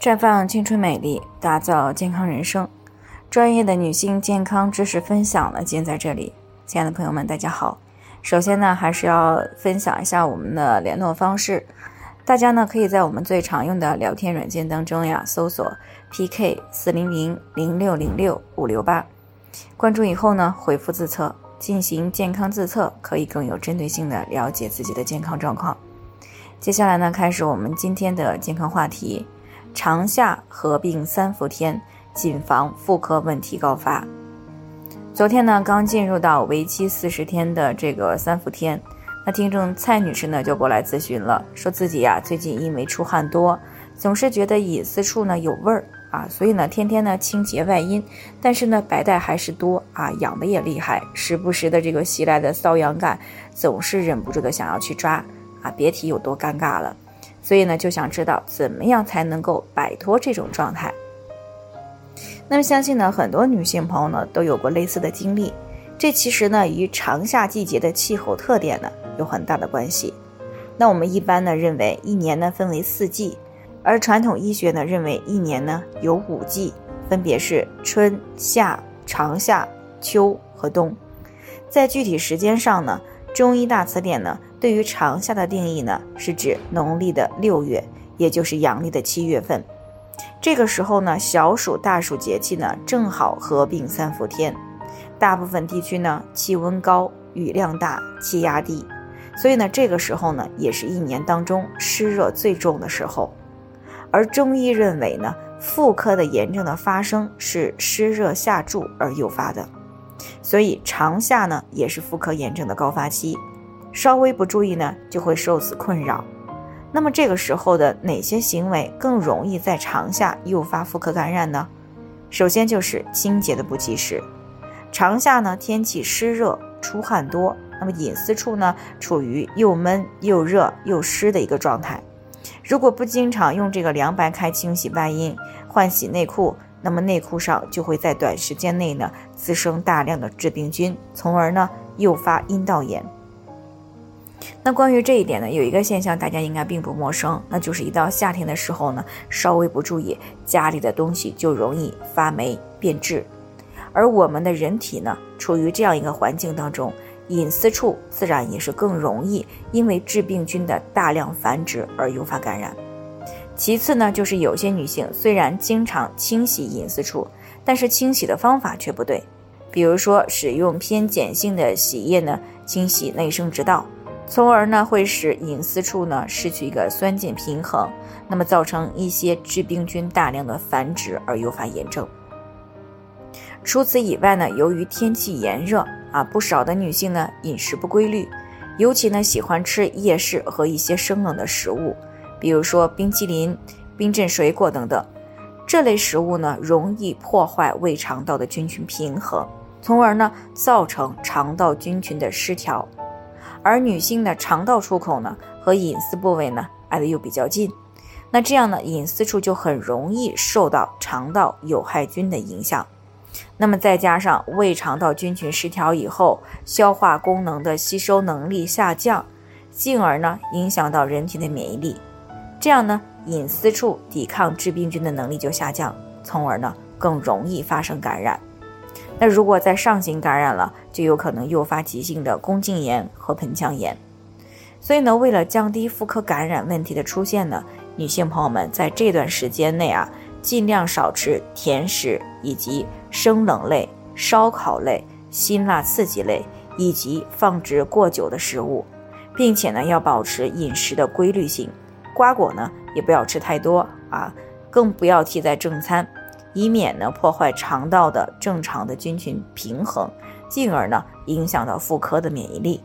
绽放青春美丽，打造健康人生。专业的女性健康知识分享呢，尽在这里。亲爱的朋友们，大家好。首先呢，还是要分享一下我们的联络方式。大家呢，可以在我们最常用的聊天软件当中呀，搜索 PK 四零零零六零六五六八，关注以后呢，回复自测进行健康自测，可以更有针对性的了解自己的健康状况。接下来呢，开始我们今天的健康话题。长夏合并三伏天，谨防妇科问题高发。昨天呢，刚进入到为期四十天的这个三伏天，那听众蔡女士呢就过来咨询了，说自己呀最近因为出汗多，总是觉得隐私处呢有味儿啊，所以呢天天呢清洁外阴，但是呢白带还是多啊，痒的也厉害，时不时的这个袭来的瘙痒感，总是忍不住的想要去抓啊，别提有多尴尬了。所以呢，就想知道怎么样才能够摆脱这种状态。那么，相信呢，很多女性朋友呢都有过类似的经历。这其实呢，与长夏季节的气候特点呢有很大的关系。那我们一般呢认为一年呢分为四季，而传统医学呢认为一年呢有五季，分别是春夏、长夏、秋和冬。在具体时间上呢，中医大词典呢。对于长夏的定义呢，是指农历的六月，也就是阳历的七月份。这个时候呢，小暑、大暑节气呢，正好合并三伏天。大部分地区呢，气温高，雨量大，气压低，所以呢，这个时候呢，也是一年当中湿热最重的时候。而中医认为呢，妇科的炎症的发生是湿热下注而诱发的，所以长夏呢，也是妇科炎症的高发期。稍微不注意呢，就会受此困扰。那么这个时候的哪些行为更容易在长夏诱发妇科感染呢？首先就是清洁的不及时。长夏呢，天气湿热，出汗多，那么隐私处呢，处于又闷又热又湿的一个状态。如果不经常用这个凉白开清洗外阴、换洗内裤，那么内裤上就会在短时间内呢滋生大量的致病菌，从而呢诱发阴道炎。那关于这一点呢，有一个现象大家应该并不陌生，那就是一到夏天的时候呢，稍微不注意，家里的东西就容易发霉变质，而我们的人体呢，处于这样一个环境当中，隐私处自然也是更容易因为致病菌的大量繁殖而诱发感染。其次呢，就是有些女性虽然经常清洗隐私处，但是清洗的方法却不对，比如说使用偏碱性的洗液呢，清洗内生殖道。从而呢，会使隐私处呢失去一个酸碱平衡，那么造成一些致病菌大量的繁殖而诱发炎症。除此以外呢，由于天气炎热啊，不少的女性呢饮食不规律，尤其呢喜欢吃夜市和一些生冷的食物，比如说冰淇淋、冰镇水果等等，这类食物呢容易破坏胃肠道的菌群平衡，从而呢造成肠道菌群的失调。而女性的肠道出口呢，和隐私部位呢挨得又比较近，那这样呢，隐私处就很容易受到肠道有害菌的影响。那么再加上胃肠道菌群失调以后，消化功能的吸收能力下降，进而呢影响到人体的免疫力，这样呢，隐私处抵抗致病菌的能力就下降，从而呢更容易发生感染。那如果在上行感染了，就有可能诱发急性的宫颈炎和盆腔炎。所以呢，为了降低妇科感染问题的出现呢，女性朋友们在这段时间内啊，尽量少吃甜食以及生冷类、烧烤类、辛辣刺激类以及放置过久的食物，并且呢，要保持饮食的规律性。瓜果呢，也不要吃太多啊，更不要替代正餐。以免呢破坏肠道的正常的菌群平衡，进而呢影响到妇科的免疫力。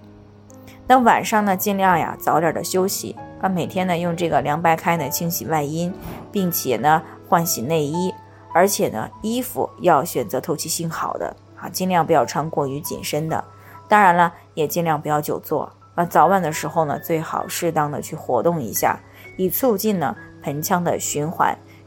那晚上呢尽量呀早点的休息啊，每天呢用这个凉白开呢清洗外阴，并且呢换洗内衣，而且呢衣服要选择透气性好的啊，尽量不要穿过于紧身的。当然了，也尽量不要久坐啊，早晚的时候呢最好适当的去活动一下，以促进呢盆腔的循环。